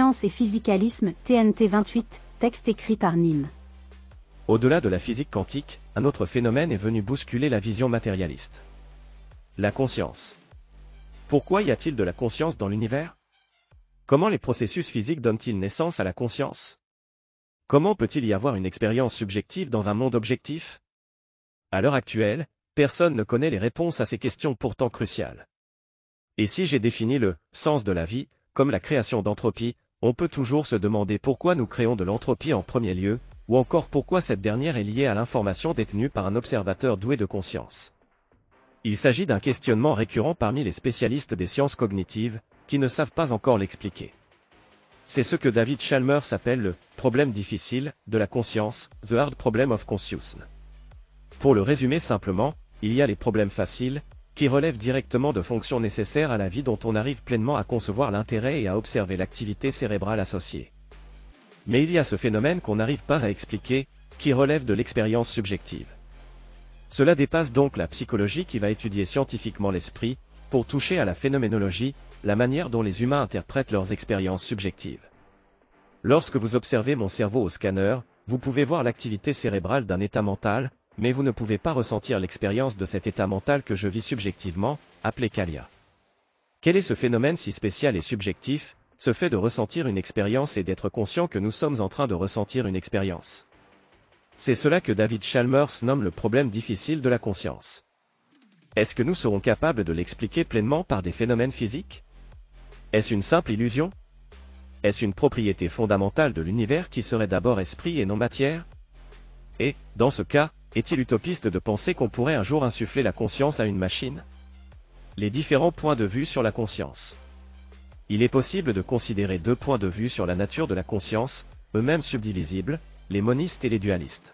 Conscience et physicalisme, TNT 28, texte écrit par Nîmes. Au-delà de la physique quantique, un autre phénomène est venu bousculer la vision matérialiste. La conscience. Pourquoi y a-t-il de la conscience dans l'univers? Comment les processus physiques donnent-ils naissance à la conscience? Comment peut-il y avoir une expérience subjective dans un monde objectif? À l'heure actuelle, personne ne connaît les réponses à ces questions pourtant cruciales. Et si j'ai défini le sens de la vie, comme la création d'entropie, on peut toujours se demander pourquoi nous créons de l'entropie en premier lieu, ou encore pourquoi cette dernière est liée à l'information détenue par un observateur doué de conscience. Il s'agit d'un questionnement récurrent parmi les spécialistes des sciences cognitives, qui ne savent pas encore l'expliquer. C'est ce que David Chalmers appelle le problème difficile de la conscience, The Hard Problem of Consciousness. Pour le résumer simplement, il y a les problèmes faciles, qui relèvent directement de fonctions nécessaires à la vie dont on arrive pleinement à concevoir l'intérêt et à observer l'activité cérébrale associée. Mais il y a ce phénomène qu'on n'arrive pas à expliquer, qui relève de l'expérience subjective. Cela dépasse donc la psychologie qui va étudier scientifiquement l'esprit, pour toucher à la phénoménologie, la manière dont les humains interprètent leurs expériences subjectives. Lorsque vous observez mon cerveau au scanner, vous pouvez voir l'activité cérébrale d'un état mental, mais vous ne pouvez pas ressentir l'expérience de cet état mental que je vis subjectivement, appelé Kalia. Quel est ce phénomène si spécial et subjectif, ce fait de ressentir une expérience et d'être conscient que nous sommes en train de ressentir une expérience? C'est cela que David Chalmers nomme le problème difficile de la conscience. Est-ce que nous serons capables de l'expliquer pleinement par des phénomènes physiques? Est-ce une simple illusion? Est-ce une propriété fondamentale de l'univers qui serait d'abord esprit et non matière? Et, dans ce cas, est-il utopiste de penser qu'on pourrait un jour insuffler la conscience à une machine? Les différents points de vue sur la conscience. Il est possible de considérer deux points de vue sur la nature de la conscience, eux-mêmes subdivisibles, les monistes et les dualistes.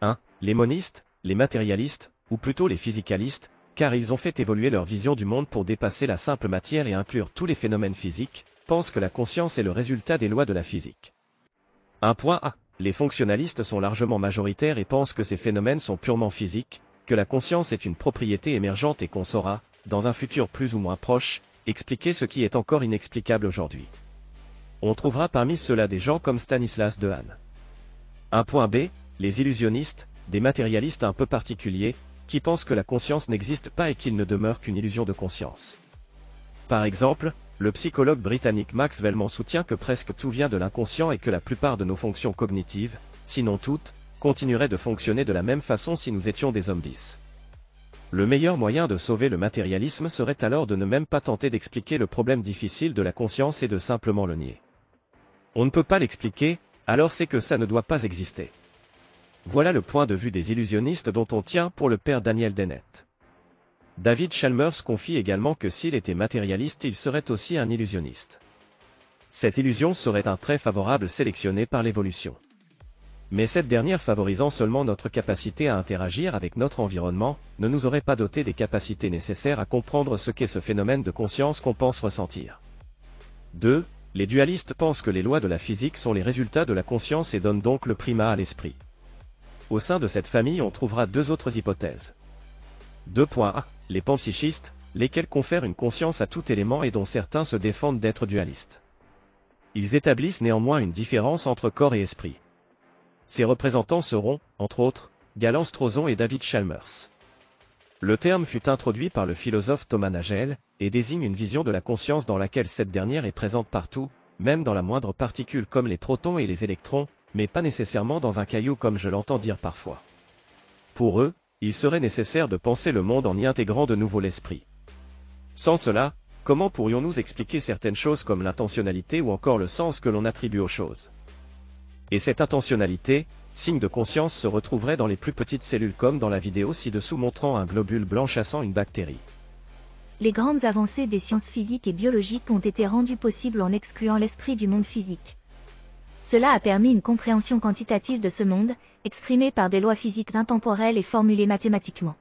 1. Les monistes, les matérialistes, ou plutôt les physicalistes, car ils ont fait évoluer leur vision du monde pour dépasser la simple matière et inclure tous les phénomènes physiques, pensent que la conscience est le résultat des lois de la physique. Un point A. Les fonctionnalistes sont largement majoritaires et pensent que ces phénomènes sont purement physiques, que la conscience est une propriété émergente et qu'on saura, dans un futur plus ou moins proche, expliquer ce qui est encore inexplicable aujourd'hui. On trouvera parmi ceux-là des gens comme Stanislas Dehaene. Un point B, les illusionnistes, des matérialistes un peu particuliers, qui pensent que la conscience n'existe pas et qu'il ne demeure qu'une illusion de conscience. Par exemple, le psychologue britannique Max Wellman soutient que presque tout vient de l'inconscient et que la plupart de nos fonctions cognitives, sinon toutes, continueraient de fonctionner de la même façon si nous étions des zombies. Le meilleur moyen de sauver le matérialisme serait alors de ne même pas tenter d'expliquer le problème difficile de la conscience et de simplement le nier. On ne peut pas l'expliquer, alors c'est que ça ne doit pas exister. Voilà le point de vue des illusionnistes dont on tient pour le père Daniel Dennett. David Chalmers confie également que s'il était matérialiste il serait aussi un illusionniste. Cette illusion serait un trait favorable sélectionné par l'évolution. Mais cette dernière favorisant seulement notre capacité à interagir avec notre environnement, ne nous aurait pas doté des capacités nécessaires à comprendre ce qu'est ce phénomène de conscience qu'on pense ressentir. 2. Les dualistes pensent que les lois de la physique sont les résultats de la conscience et donnent donc le primat à l'esprit. Au sein de cette famille on trouvera deux autres hypothèses. 2.a les panpsychistes, lesquels confèrent une conscience à tout élément et dont certains se défendent d'être dualistes. Ils établissent néanmoins une différence entre corps et esprit. Ces représentants seront, entre autres, Galan Strozon et David Chalmers. Le terme fut introduit par le philosophe Thomas Nagel, et désigne une vision de la conscience dans laquelle cette dernière est présente partout, même dans la moindre particule comme les protons et les électrons, mais pas nécessairement dans un caillou comme je l'entends dire parfois. Pour eux, il serait nécessaire de penser le monde en y intégrant de nouveau l'esprit. Sans cela, comment pourrions-nous expliquer certaines choses comme l'intentionnalité ou encore le sens que l'on attribue aux choses? Et cette intentionnalité, signe de conscience se retrouverait dans les plus petites cellules comme dans la vidéo ci-dessous montrant un globule blanc chassant une bactérie. Les grandes avancées des sciences physiques et biologiques ont été rendues possibles en excluant l'esprit du monde physique. Cela a permis une compréhension quantitative de ce monde, exprimée par des lois physiques intemporelles et formulées mathématiquement.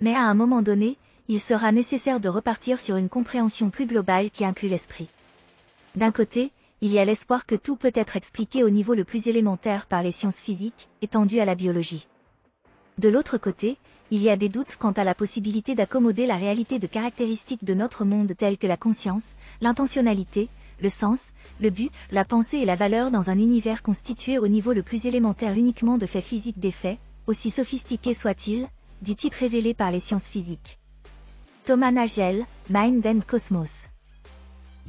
Mais à un moment donné, il sera nécessaire de repartir sur une compréhension plus globale qui inclut l'esprit. D'un côté, il y a l'espoir que tout peut être expliqué au niveau le plus élémentaire par les sciences physiques, étendues à la biologie. De l'autre côté, il y a des doutes quant à la possibilité d'accommoder la réalité de caractéristiques de notre monde telles que la conscience, l'intentionnalité, le sens, le but, la pensée et la valeur dans un univers constitué au niveau le plus élémentaire uniquement de faits physiques des faits, aussi sophistiqués soient-ils, du type révélé par les sciences physiques. Thomas Nagel, Mind and Cosmos.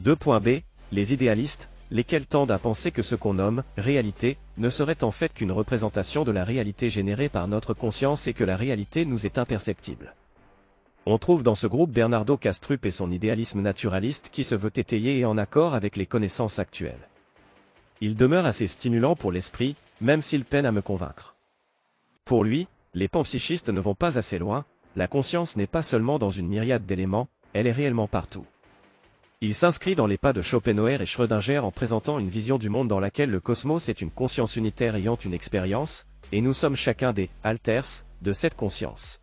2.b. Les idéalistes, lesquels tendent à penser que ce qu'on nomme réalité ne serait en fait qu'une représentation de la réalité générée par notre conscience et que la réalité nous est imperceptible. On trouve dans ce groupe Bernardo Castrup et son idéalisme naturaliste qui se veut étayé et en accord avec les connaissances actuelles. Il demeure assez stimulant pour l'esprit, même s'il peine à me convaincre. Pour lui, les panpsychistes ne vont pas assez loin, la conscience n'est pas seulement dans une myriade d'éléments, elle est réellement partout. Il s'inscrit dans les pas de Schopenhauer et Schrödinger en présentant une vision du monde dans laquelle le cosmos est une conscience unitaire ayant une expérience, et nous sommes chacun des alters de cette conscience.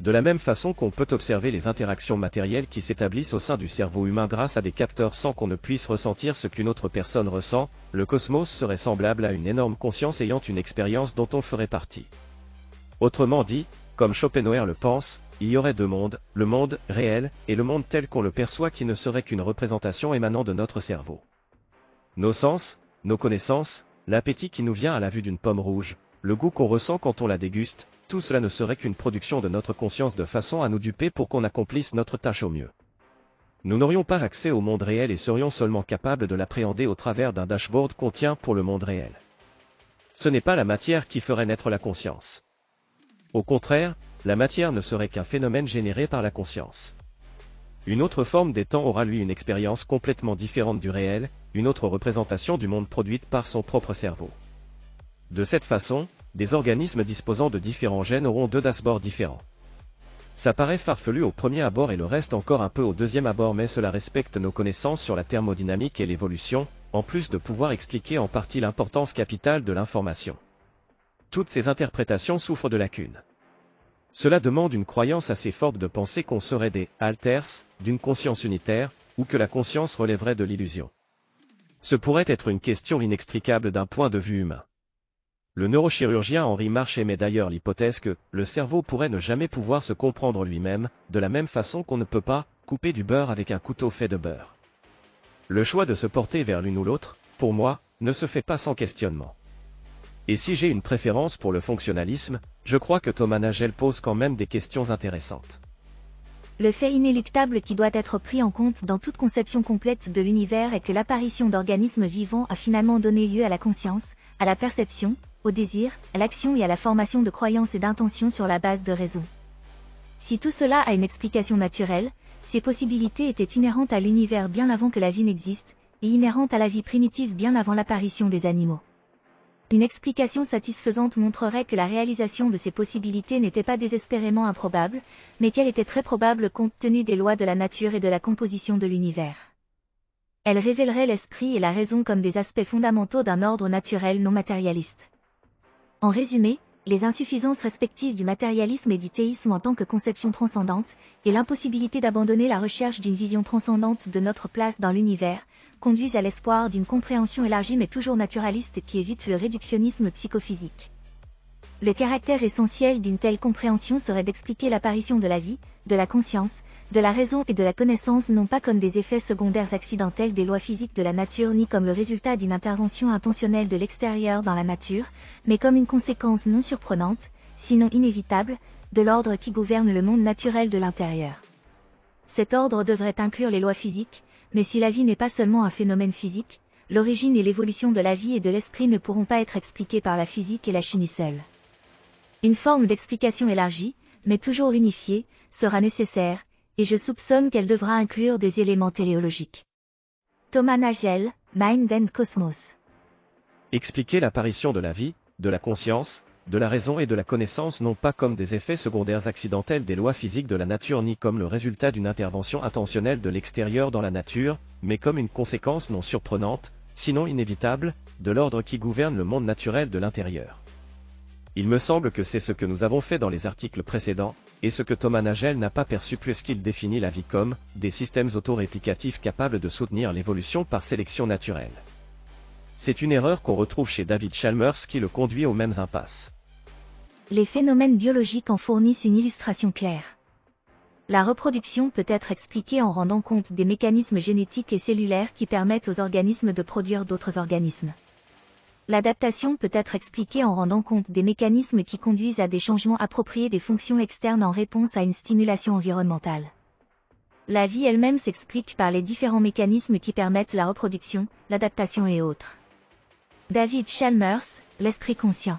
De la même façon qu'on peut observer les interactions matérielles qui s'établissent au sein du cerveau humain grâce à des capteurs sans qu'on ne puisse ressentir ce qu'une autre personne ressent, le cosmos serait semblable à une énorme conscience ayant une expérience dont on ferait partie. Autrement dit, comme Schopenhauer le pense, il y aurait deux mondes, le monde réel et le monde tel qu'on le perçoit qui ne serait qu'une représentation émanant de notre cerveau. Nos sens, nos connaissances, l'appétit qui nous vient à la vue d'une pomme rouge, le goût qu'on ressent quand on la déguste, tout cela ne serait qu'une production de notre conscience de façon à nous duper pour qu'on accomplisse notre tâche au mieux. Nous n'aurions pas accès au monde réel et serions seulement capables de l'appréhender au travers d'un dashboard qu'on tient pour le monde réel. Ce n'est pas la matière qui ferait naître la conscience. Au contraire, la matière ne serait qu'un phénomène généré par la conscience. Une autre forme des temps aura lui une expérience complètement différente du réel, une autre représentation du monde produite par son propre cerveau. De cette façon, des organismes disposant de différents gènes auront deux dashboards différents. Ça paraît farfelu au premier abord et le reste encore un peu au deuxième abord mais cela respecte nos connaissances sur la thermodynamique et l'évolution, en plus de pouvoir expliquer en partie l'importance capitale de l'information toutes ces interprétations souffrent de lacunes. Cela demande une croyance assez forte de penser qu'on serait des alters, d'une conscience unitaire, ou que la conscience relèverait de l'illusion. Ce pourrait être une question inextricable d'un point de vue humain. Le neurochirurgien Henri March émet d'ailleurs l'hypothèse que le cerveau pourrait ne jamais pouvoir se comprendre lui-même, de la même façon qu'on ne peut pas couper du beurre avec un couteau fait de beurre. Le choix de se porter vers l'une ou l'autre, pour moi, ne se fait pas sans questionnement. Et si j'ai une préférence pour le fonctionnalisme, je crois que Thomas Nagel pose quand même des questions intéressantes. Le fait inéluctable qui doit être pris en compte dans toute conception complète de l'univers est que l'apparition d'organismes vivants a finalement donné lieu à la conscience, à la perception, au désir, à l'action et à la formation de croyances et d'intentions sur la base de raison. Si tout cela a une explication naturelle, ces possibilités étaient inhérentes à l'univers bien avant que la vie n'existe, et inhérentes à la vie primitive bien avant l'apparition des animaux. Une explication satisfaisante montrerait que la réalisation de ces possibilités n'était pas désespérément improbable, mais qu'elle était très probable compte tenu des lois de la nature et de la composition de l'univers. Elle révélerait l'esprit et la raison comme des aspects fondamentaux d'un ordre naturel non matérialiste. En résumé, les insuffisances respectives du matérialisme et du théisme en tant que conception transcendante, et l'impossibilité d'abandonner la recherche d'une vision transcendante de notre place dans l'univers, conduisent à l'espoir d'une compréhension élargie mais toujours naturaliste qui évite le réductionnisme psychophysique. Le caractère essentiel d'une telle compréhension serait d'expliquer l'apparition de la vie, de la conscience, de la raison et de la connaissance non pas comme des effets secondaires accidentels des lois physiques de la nature ni comme le résultat d'une intervention intentionnelle de l'extérieur dans la nature, mais comme une conséquence non surprenante, sinon inévitable, de l'ordre qui gouverne le monde naturel de l'intérieur. Cet ordre devrait inclure les lois physiques, mais si la vie n'est pas seulement un phénomène physique, l'origine et l'évolution de la vie et de l'esprit ne pourront pas être expliquées par la physique et la chimie seule. Une forme d'explication élargie, mais toujours unifiée, sera nécessaire, et je soupçonne qu'elle devra inclure des éléments téléologiques. Thomas Nagel, Mind and Cosmos. Expliquer l'apparition de la vie, de la conscience, de la raison et de la connaissance non pas comme des effets secondaires accidentels des lois physiques de la nature ni comme le résultat d'une intervention intentionnelle de l'extérieur dans la nature, mais comme une conséquence non surprenante, sinon inévitable, de l'ordre qui gouverne le monde naturel de l'intérieur. Il me semble que c'est ce que nous avons fait dans les articles précédents, et ce que Thomas Nagel n'a pas perçu puisqu'il définit la vie comme des systèmes autoréplicatifs capables de soutenir l'évolution par sélection naturelle. C'est une erreur qu'on retrouve chez David Chalmers qui le conduit aux mêmes impasses les phénomènes biologiques en fournissent une illustration claire. La reproduction peut être expliquée en rendant compte des mécanismes génétiques et cellulaires qui permettent aux organismes de produire d'autres organismes. L'adaptation peut être expliquée en rendant compte des mécanismes qui conduisent à des changements appropriés des fonctions externes en réponse à une stimulation environnementale. La vie elle-même s'explique par les différents mécanismes qui permettent la reproduction, l'adaptation et autres. David Chalmers, l'esprit conscient.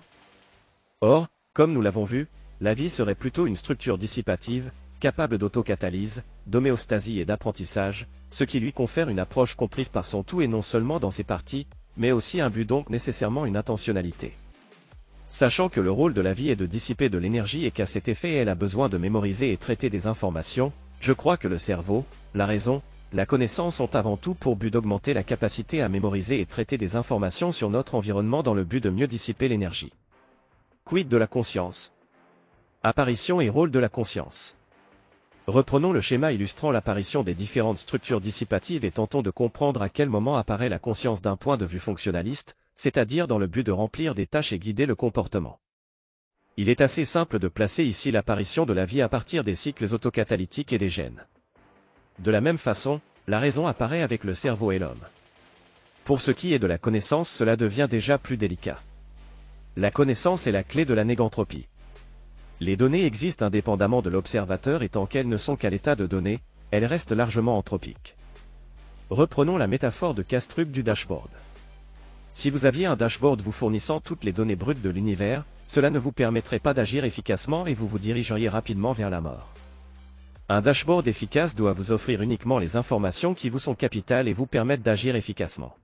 Or, comme nous l'avons vu, la vie serait plutôt une structure dissipative, capable d'autocatalyse, d'homéostasie et d'apprentissage, ce qui lui confère une approche comprise par son tout et non seulement dans ses parties, mais aussi un but donc nécessairement une intentionnalité. Sachant que le rôle de la vie est de dissiper de l'énergie et qu'à cet effet elle a besoin de mémoriser et traiter des informations, je crois que le cerveau, la raison, la connaissance ont avant tout pour but d'augmenter la capacité à mémoriser et traiter des informations sur notre environnement dans le but de mieux dissiper l'énergie. Quid de la conscience? Apparition et rôle de la conscience. Reprenons le schéma illustrant l'apparition des différentes structures dissipatives et tentons de comprendre à quel moment apparaît la conscience d'un point de vue fonctionnaliste, c'est-à-dire dans le but de remplir des tâches et guider le comportement. Il est assez simple de placer ici l'apparition de la vie à partir des cycles autocatalytiques et des gènes. De la même façon, la raison apparaît avec le cerveau et l'homme. Pour ce qui est de la connaissance, cela devient déjà plus délicat. La connaissance est la clé de la négantropie. Les données existent indépendamment de l'observateur et tant qu'elles ne sont qu'à l'état de données, elles restent largement anthropiques. Reprenons la métaphore de Kastrup du dashboard. Si vous aviez un dashboard vous fournissant toutes les données brutes de l'univers, cela ne vous permettrait pas d'agir efficacement et vous vous dirigeriez rapidement vers la mort. Un dashboard efficace doit vous offrir uniquement les informations qui vous sont capitales et vous permettent d'agir efficacement.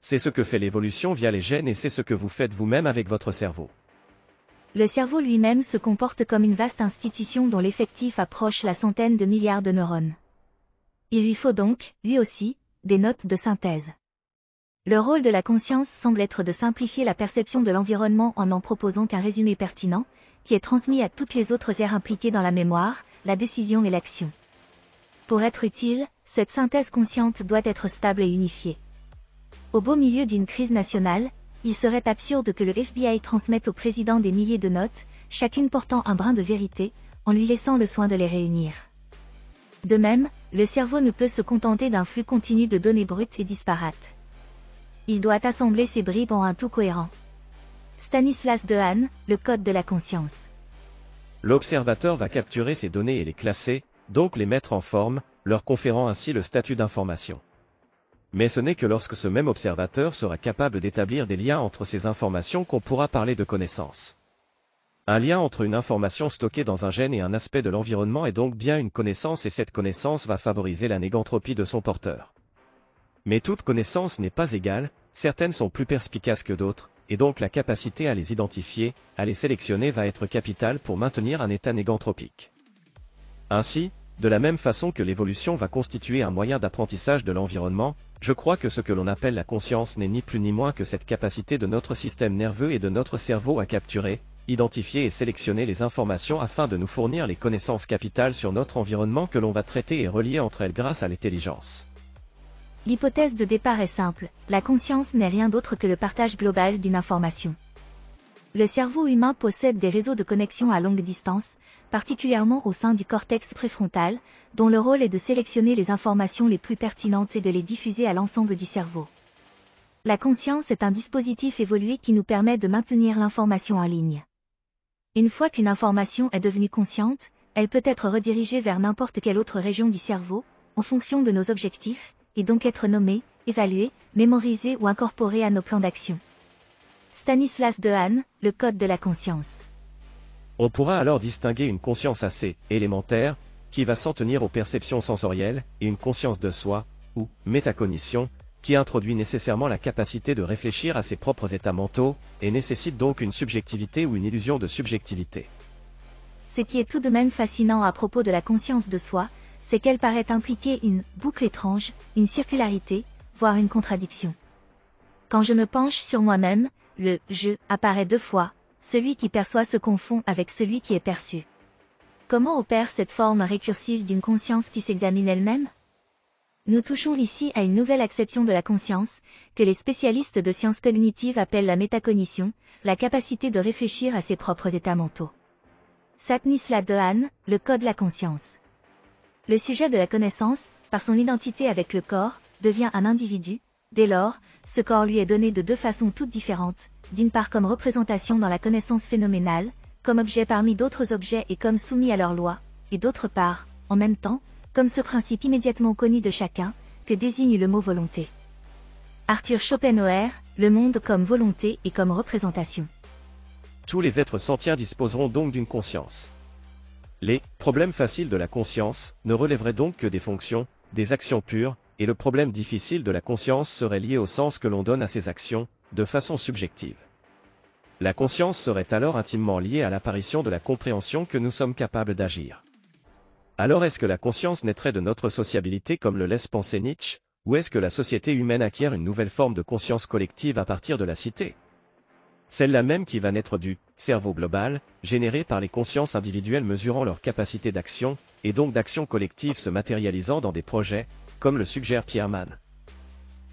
C'est ce que fait l'évolution via les gènes et c'est ce que vous faites vous-même avec votre cerveau. Le cerveau lui-même se comporte comme une vaste institution dont l'effectif approche la centaine de milliards de neurones. Il lui faut donc, lui aussi, des notes de synthèse. Le rôle de la conscience semble être de simplifier la perception de l'environnement en n'en proposant qu'un résumé pertinent, qui est transmis à toutes les autres aires impliquées dans la mémoire, la décision et l'action. Pour être utile, cette synthèse consciente doit être stable et unifiée. Au beau milieu d'une crise nationale, il serait absurde que le FBI transmette au président des milliers de notes, chacune portant un brin de vérité, en lui laissant le soin de les réunir. De même, le cerveau ne peut se contenter d'un flux continu de données brutes et disparates. Il doit assembler ces bribes en un tout cohérent. Stanislas Dehaene, le code de la conscience. L'observateur va capturer ces données et les classer, donc les mettre en forme, leur conférant ainsi le statut d'information. Mais ce n'est que lorsque ce même observateur sera capable d'établir des liens entre ces informations qu'on pourra parler de connaissance. Un lien entre une information stockée dans un gène et un aspect de l'environnement est donc bien une connaissance et cette connaissance va favoriser la négantropie de son porteur. Mais toute connaissance n'est pas égale, certaines sont plus perspicaces que d'autres, et donc la capacité à les identifier, à les sélectionner va être capitale pour maintenir un état négantropique. Ainsi, de la même façon que l'évolution va constituer un moyen d'apprentissage de l'environnement, je crois que ce que l'on appelle la conscience n'est ni plus ni moins que cette capacité de notre système nerveux et de notre cerveau à capturer, identifier et sélectionner les informations afin de nous fournir les connaissances capitales sur notre environnement que l'on va traiter et relier entre elles grâce à l'intelligence. L'hypothèse de départ est simple, la conscience n'est rien d'autre que le partage global d'une information. Le cerveau humain possède des réseaux de connexion à longue distance, particulièrement au sein du cortex préfrontal, dont le rôle est de sélectionner les informations les plus pertinentes et de les diffuser à l'ensemble du cerveau. La conscience est un dispositif évolué qui nous permet de maintenir l'information en ligne. Une fois qu'une information est devenue consciente, elle peut être redirigée vers n'importe quelle autre région du cerveau, en fonction de nos objectifs, et donc être nommée, évaluée, mémorisée ou incorporée à nos plans d'action. Stanislas Dehaene, le code de la conscience. On pourra alors distinguer une conscience assez élémentaire, qui va s'en tenir aux perceptions sensorielles, et une conscience de soi, ou métacognition, qui introduit nécessairement la capacité de réfléchir à ses propres états mentaux, et nécessite donc une subjectivité ou une illusion de subjectivité. Ce qui est tout de même fascinant à propos de la conscience de soi, c'est qu'elle paraît impliquer une boucle étrange, une circularité, voire une contradiction. Quand je me penche sur moi-même, le je apparaît deux fois, celui qui perçoit se confond avec celui qui est perçu. Comment opère cette forme récursive d'une conscience qui s'examine elle-même? Nous touchons ici à une nouvelle acception de la conscience, que les spécialistes de sciences cognitives appellent la métacognition, la capacité de réfléchir à ses propres états mentaux. Satnisla Dehaene, le code de la conscience. Le sujet de la connaissance, par son identité avec le corps, devient un individu, dès lors, ce corps lui est donné de deux façons toutes différentes, d'une part comme représentation dans la connaissance phénoménale, comme objet parmi d'autres objets et comme soumis à leur loi, et d'autre part, en même temps, comme ce principe immédiatement connu de chacun, que désigne le mot volonté. Arthur Schopenhauer, le monde comme volonté et comme représentation. Tous les êtres sentients disposeront donc d'une conscience. Les problèmes faciles de la conscience ne relèveraient donc que des fonctions, des actions pures, et le problème difficile de la conscience serait lié au sens que l'on donne à ces actions, de façon subjective. La conscience serait alors intimement liée à l'apparition de la compréhension que nous sommes capables d'agir. Alors est-ce que la conscience naîtrait de notre sociabilité comme le laisse penser Nietzsche, ou est-ce que la société humaine acquiert une nouvelle forme de conscience collective à partir de la cité? Celle-là même qui va naître du cerveau global, généré par les consciences individuelles mesurant leur capacité d'action, et donc d'action collective se matérialisant dans des projets, comme le suggère Pierre Mann.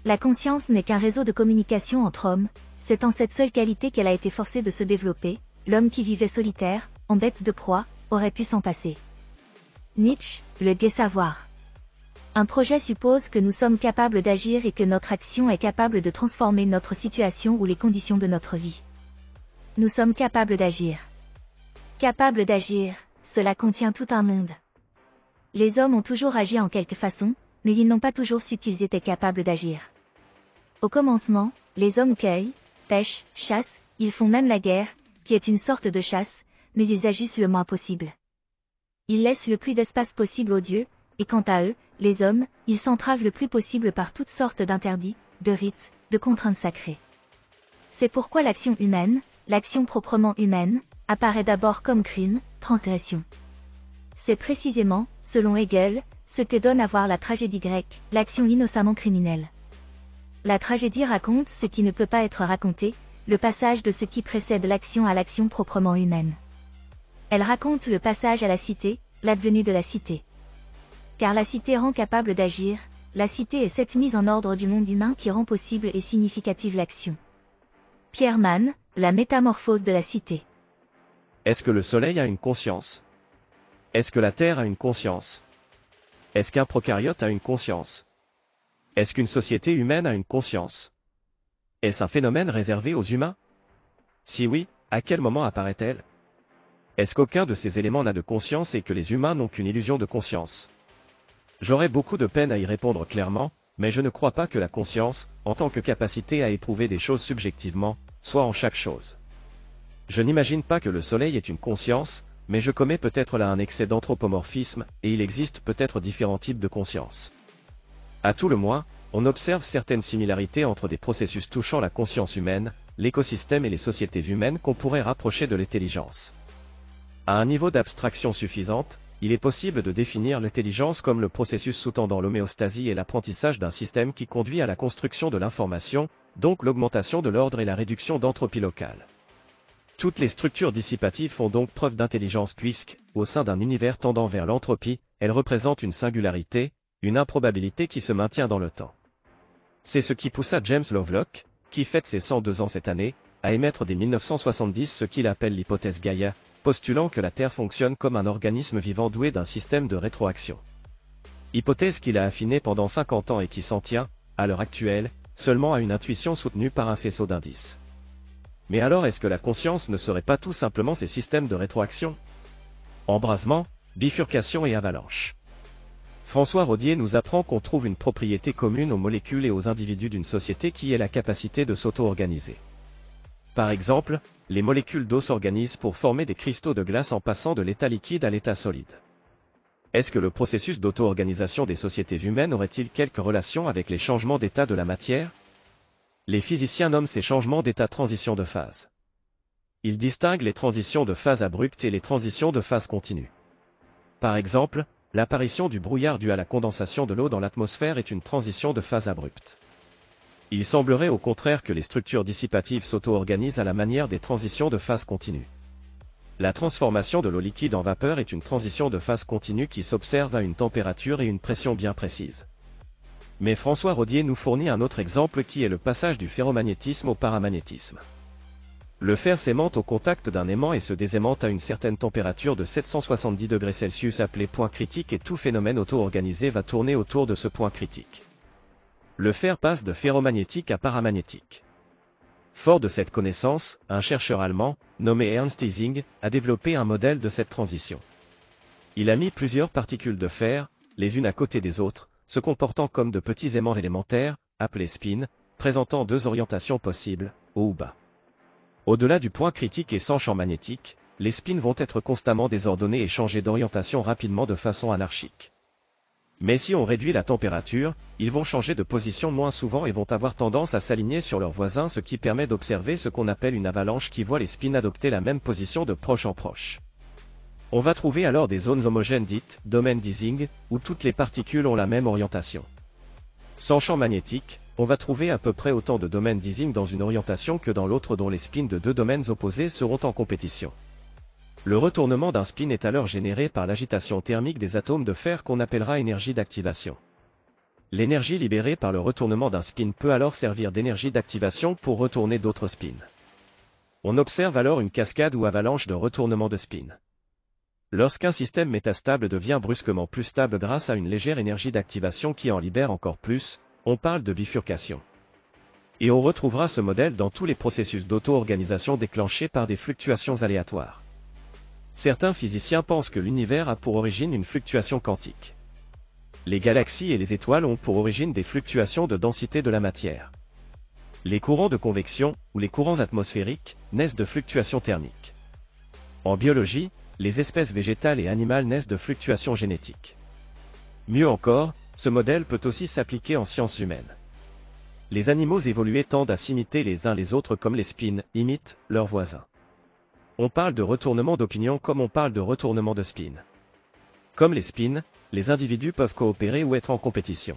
La conscience n'est qu'un réseau de communication entre hommes, c'est en cette seule qualité qu'elle a été forcée de se développer, l'homme qui vivait solitaire, en bête de proie, aurait pu s'en passer. Nietzsche, le gai savoir. Un projet suppose que nous sommes capables d'agir et que notre action est capable de transformer notre situation ou les conditions de notre vie. Nous sommes capables d'agir. Capables d'agir, cela contient tout un monde. Les hommes ont toujours agi en quelque façon, mais ils n'ont pas toujours su qu'ils étaient capables d'agir. Au commencement, les hommes cueillent, pêchent, chassent, ils font même la guerre, qui est une sorte de chasse, mais ils agissent le moins possible. Ils laissent le plus d'espace possible aux dieux, et quant à eux, les hommes, ils s'entravent le plus possible par toutes sortes d'interdits, de rites, de contraintes sacrées. C'est pourquoi l'action humaine, l'action proprement humaine, apparaît d'abord comme crime, transgression. C'est précisément, selon Hegel, ce que donne à voir la tragédie grecque, l'action innocemment criminelle. La tragédie raconte ce qui ne peut pas être raconté, le passage de ce qui précède l'action à l'action proprement humaine. Elle raconte le passage à la cité, l'advenue de la cité. Car la cité rend capable d'agir, la cité est cette mise en ordre du monde humain qui rend possible et significative l'action. Pierre Mann, La métamorphose de la cité. Est-ce que le soleil a une conscience? Est-ce que la terre a une conscience? Est-ce qu'un prokaryote a une conscience? Est-ce qu'une société humaine a une conscience? Est-ce un phénomène réservé aux humains? Si oui, à quel moment apparaît-elle? Est-ce qu'aucun de ces éléments n'a de conscience et que les humains n'ont qu'une illusion de conscience? J'aurais beaucoup de peine à y répondre clairement, mais je ne crois pas que la conscience, en tant que capacité à éprouver des choses subjectivement, soit en chaque chose. Je n'imagine pas que le soleil ait une conscience, mais je commets peut-être là un excès d'anthropomorphisme, et il existe peut-être différents types de conscience. À tout le moins, on observe certaines similarités entre des processus touchant la conscience humaine, l'écosystème et les sociétés humaines qu'on pourrait rapprocher de l'intelligence. À un niveau d'abstraction suffisante, il est possible de définir l'intelligence comme le processus sous-tendant l'homéostasie et l'apprentissage d'un système qui conduit à la construction de l'information, donc l'augmentation de l'ordre et la réduction d'entropie locale. Toutes les structures dissipatives font donc preuve d'intelligence puisque, au sein d'un univers tendant vers l'entropie, elles représentent une singularité, une improbabilité qui se maintient dans le temps. C'est ce qui poussa James Lovelock, qui fête ses 102 ans cette année, à émettre dès 1970 ce qu'il appelle l'hypothèse Gaïa, postulant que la Terre fonctionne comme un organisme vivant doué d'un système de rétroaction. Hypothèse qu'il a affinée pendant 50 ans et qui s'en tient, à l'heure actuelle, seulement à une intuition soutenue par un faisceau d'indices. Mais alors est-ce que la conscience ne serait pas tout simplement ces systèmes de rétroaction? Embrasement, bifurcation et avalanche. François Rodier nous apprend qu'on trouve une propriété commune aux molécules et aux individus d'une société qui est la capacité de s'auto-organiser. Par exemple, les molécules d'eau s'organisent pour former des cristaux de glace en passant de l'état liquide à l'état solide. Est-ce que le processus d'auto-organisation des sociétés humaines aurait-il quelque relation avec les changements d'état de la matière? Les physiciens nomment ces changements d'état transition de phase. Ils distinguent les transitions de phase abruptes et les transitions de phase continue. Par exemple, l'apparition du brouillard dû à la condensation de l'eau dans l'atmosphère est une transition de phase abrupte. Il semblerait au contraire que les structures dissipatives s'auto-organisent à la manière des transitions de phase continue. La transformation de l'eau liquide en vapeur est une transition de phase continue qui s'observe à une température et une pression bien précises. Mais François Rodier nous fournit un autre exemple qui est le passage du ferromagnétisme au paramagnétisme. Le fer s'aimante au contact d'un aimant et se désaimante à une certaine température de 770 degrés Celsius appelée point critique et tout phénomène auto-organisé va tourner autour de ce point critique. Le fer passe de ferromagnétique à paramagnétique. Fort de cette connaissance, un chercheur allemand, nommé Ernst Ising, a développé un modèle de cette transition. Il a mis plusieurs particules de fer, les unes à côté des autres, se comportant comme de petits aimants élémentaires, appelés spins, présentant deux orientations possibles, haut ou bas. Au-delà du point critique et sans champ magnétique, les spins vont être constamment désordonnés et changer d'orientation rapidement de façon anarchique. Mais si on réduit la température, ils vont changer de position moins souvent et vont avoir tendance à s'aligner sur leurs voisins ce qui permet d'observer ce qu'on appelle une avalanche qui voit les spins adopter la même position de proche en proche. On va trouver alors des zones homogènes dites domaine d'Ising, où toutes les particules ont la même orientation. Sans champ magnétique, on va trouver à peu près autant de domaines d'Ising dans une orientation que dans l'autre dont les spins de deux domaines opposés seront en compétition. Le retournement d'un spin est alors généré par l'agitation thermique des atomes de fer qu'on appellera énergie d'activation. L'énergie libérée par le retournement d'un spin peut alors servir d'énergie d'activation pour retourner d'autres spins. On observe alors une cascade ou avalanche de retournement de spin. Lorsqu'un système métastable devient brusquement plus stable grâce à une légère énergie d'activation qui en libère encore plus, on parle de bifurcation. Et on retrouvera ce modèle dans tous les processus d'auto-organisation déclenchés par des fluctuations aléatoires. Certains physiciens pensent que l'univers a pour origine une fluctuation quantique. Les galaxies et les étoiles ont pour origine des fluctuations de densité de la matière. Les courants de convection, ou les courants atmosphériques, naissent de fluctuations thermiques. En biologie, les espèces végétales et animales naissent de fluctuations génétiques. Mieux encore, ce modèle peut aussi s'appliquer en sciences humaines. Les animaux évolués tendent à s'imiter les uns les autres comme les spins imitent leurs voisins. On parle de retournement d'opinion comme on parle de retournement de spin. Comme les spins, les individus peuvent coopérer ou être en compétition.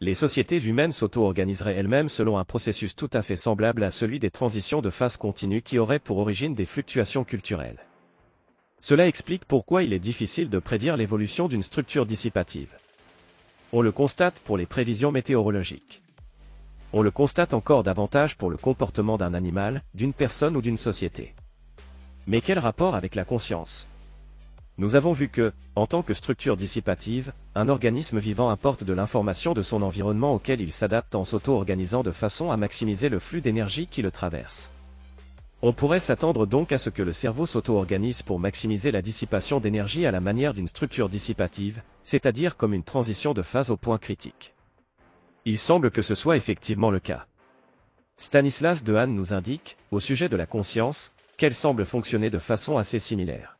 Les sociétés humaines s'auto-organiseraient elles-mêmes selon un processus tout à fait semblable à celui des transitions de phase continue qui auraient pour origine des fluctuations culturelles. Cela explique pourquoi il est difficile de prédire l'évolution d'une structure dissipative. On le constate pour les prévisions météorologiques. On le constate encore davantage pour le comportement d'un animal, d'une personne ou d'une société. Mais quel rapport avec la conscience? Nous avons vu que, en tant que structure dissipative, un organisme vivant importe de l'information de son environnement auquel il s'adapte en s'auto-organisant de façon à maximiser le flux d'énergie qui le traverse. On pourrait s'attendre donc à ce que le cerveau s'auto-organise pour maximiser la dissipation d'énergie à la manière d'une structure dissipative, c'est-à-dire comme une transition de phase au point critique. Il semble que ce soit effectivement le cas. Stanislas Dehaene nous indique, au sujet de la conscience, qu'elle semble fonctionner de façon assez similaire.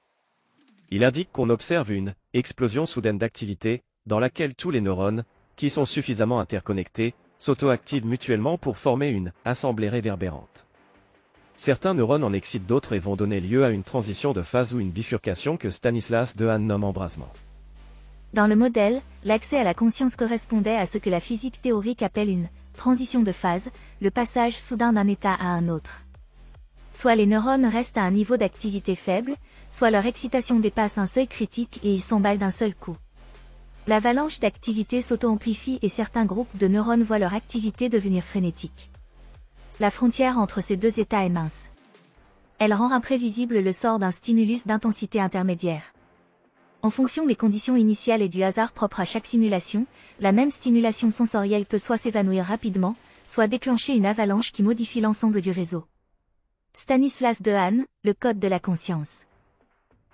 Il indique qu'on observe une explosion soudaine d'activité, dans laquelle tous les neurones, qui sont suffisamment interconnectés, s'auto-activent mutuellement pour former une assemblée réverbérante. Certains neurones en excitent d'autres et vont donner lieu à une transition de phase ou une bifurcation que Stanislas Dehaene nomme embrasement. Dans le modèle, l'accès à la conscience correspondait à ce que la physique théorique appelle une transition de phase, le passage soudain d'un état à un autre. Soit les neurones restent à un niveau d'activité faible, soit leur excitation dépasse un seuil critique et ils s'emballent d'un seul coup. L'avalanche d'activité s'auto-amplifie et certains groupes de neurones voient leur activité devenir frénétique. La frontière entre ces deux états est mince. Elle rend imprévisible le sort d'un stimulus d'intensité intermédiaire. En fonction des conditions initiales et du hasard propre à chaque simulation, la même stimulation sensorielle peut soit s'évanouir rapidement, soit déclencher une avalanche qui modifie l'ensemble du réseau. Stanislas Dehaene, le code de la conscience.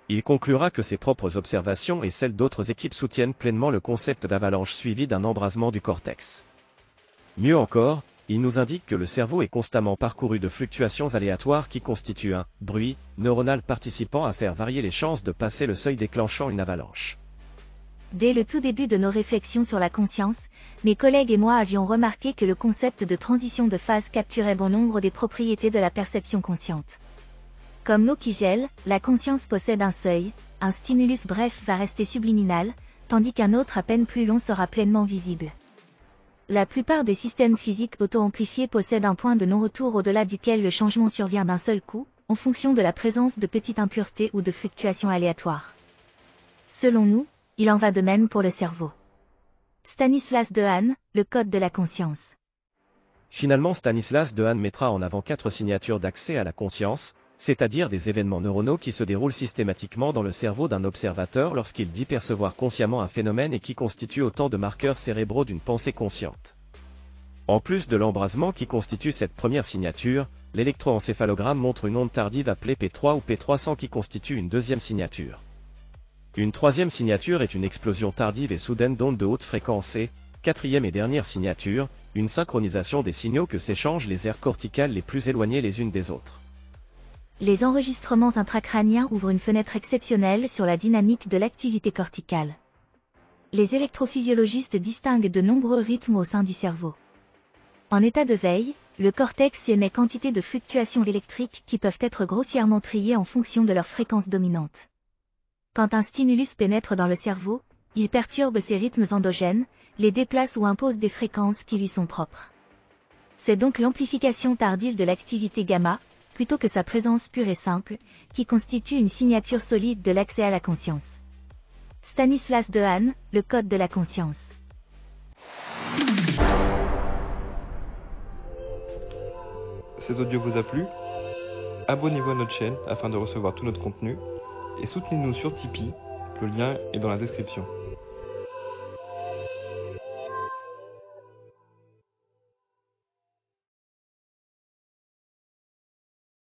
Il conclura que ses propres observations et celles d'autres équipes soutiennent pleinement le concept d'avalanche suivi d'un embrasement du cortex. Mieux encore, il nous indique que le cerveau est constamment parcouru de fluctuations aléatoires qui constituent un bruit neuronal participant à faire varier les chances de passer le seuil déclenchant une avalanche. Dès le tout début de nos réflexions sur la conscience, mes collègues et moi avions remarqué que le concept de transition de phase capturait bon nombre des propriétés de la perception consciente. Comme l'eau qui gèle, la conscience possède un seuil, un stimulus bref va rester subliminal, tandis qu'un autre à peine plus long sera pleinement visible. La plupart des systèmes physiques auto-amplifiés possèdent un point de non-retour au-delà duquel le changement survient d'un seul coup, en fonction de la présence de petites impuretés ou de fluctuations aléatoires. Selon nous, il en va de même pour le cerveau. Stanislas Dehaene, le code de la conscience. Finalement Stanislas Dehaene mettra en avant quatre signatures d'accès à la conscience, c'est-à-dire des événements neuronaux qui se déroulent systématiquement dans le cerveau d'un observateur lorsqu'il dit percevoir consciemment un phénomène et qui constituent autant de marqueurs cérébraux d'une pensée consciente. En plus de l'embrasement qui constitue cette première signature, l'électroencéphalogramme montre une onde tardive appelée P3 ou P300 qui constitue une deuxième signature. Une troisième signature est une explosion tardive et soudaine d'ondes de haute fréquence et, quatrième et dernière signature, une synchronisation des signaux que s'échangent les aires corticales les plus éloignées les unes des autres. Les enregistrements intracrâniens ouvrent une fenêtre exceptionnelle sur la dynamique de l'activité corticale. Les électrophysiologistes distinguent de nombreux rythmes au sein du cerveau. En état de veille, le cortex émet quantité de fluctuations électriques qui peuvent être grossièrement triées en fonction de leur fréquence dominante. Quand un stimulus pénètre dans le cerveau, il perturbe ces rythmes endogènes, les déplace ou impose des fréquences qui lui sont propres. C'est donc l'amplification tardive de l'activité gamma, plutôt que sa présence pure et simple, qui constitue une signature solide de l'accès à la conscience. Stanislas Dehaene, le code de la conscience. Cet audio vous a plu? Abonnez-vous à notre chaîne afin de recevoir tout notre contenu et soutenez-nous sur Tipeee, le lien est dans la description.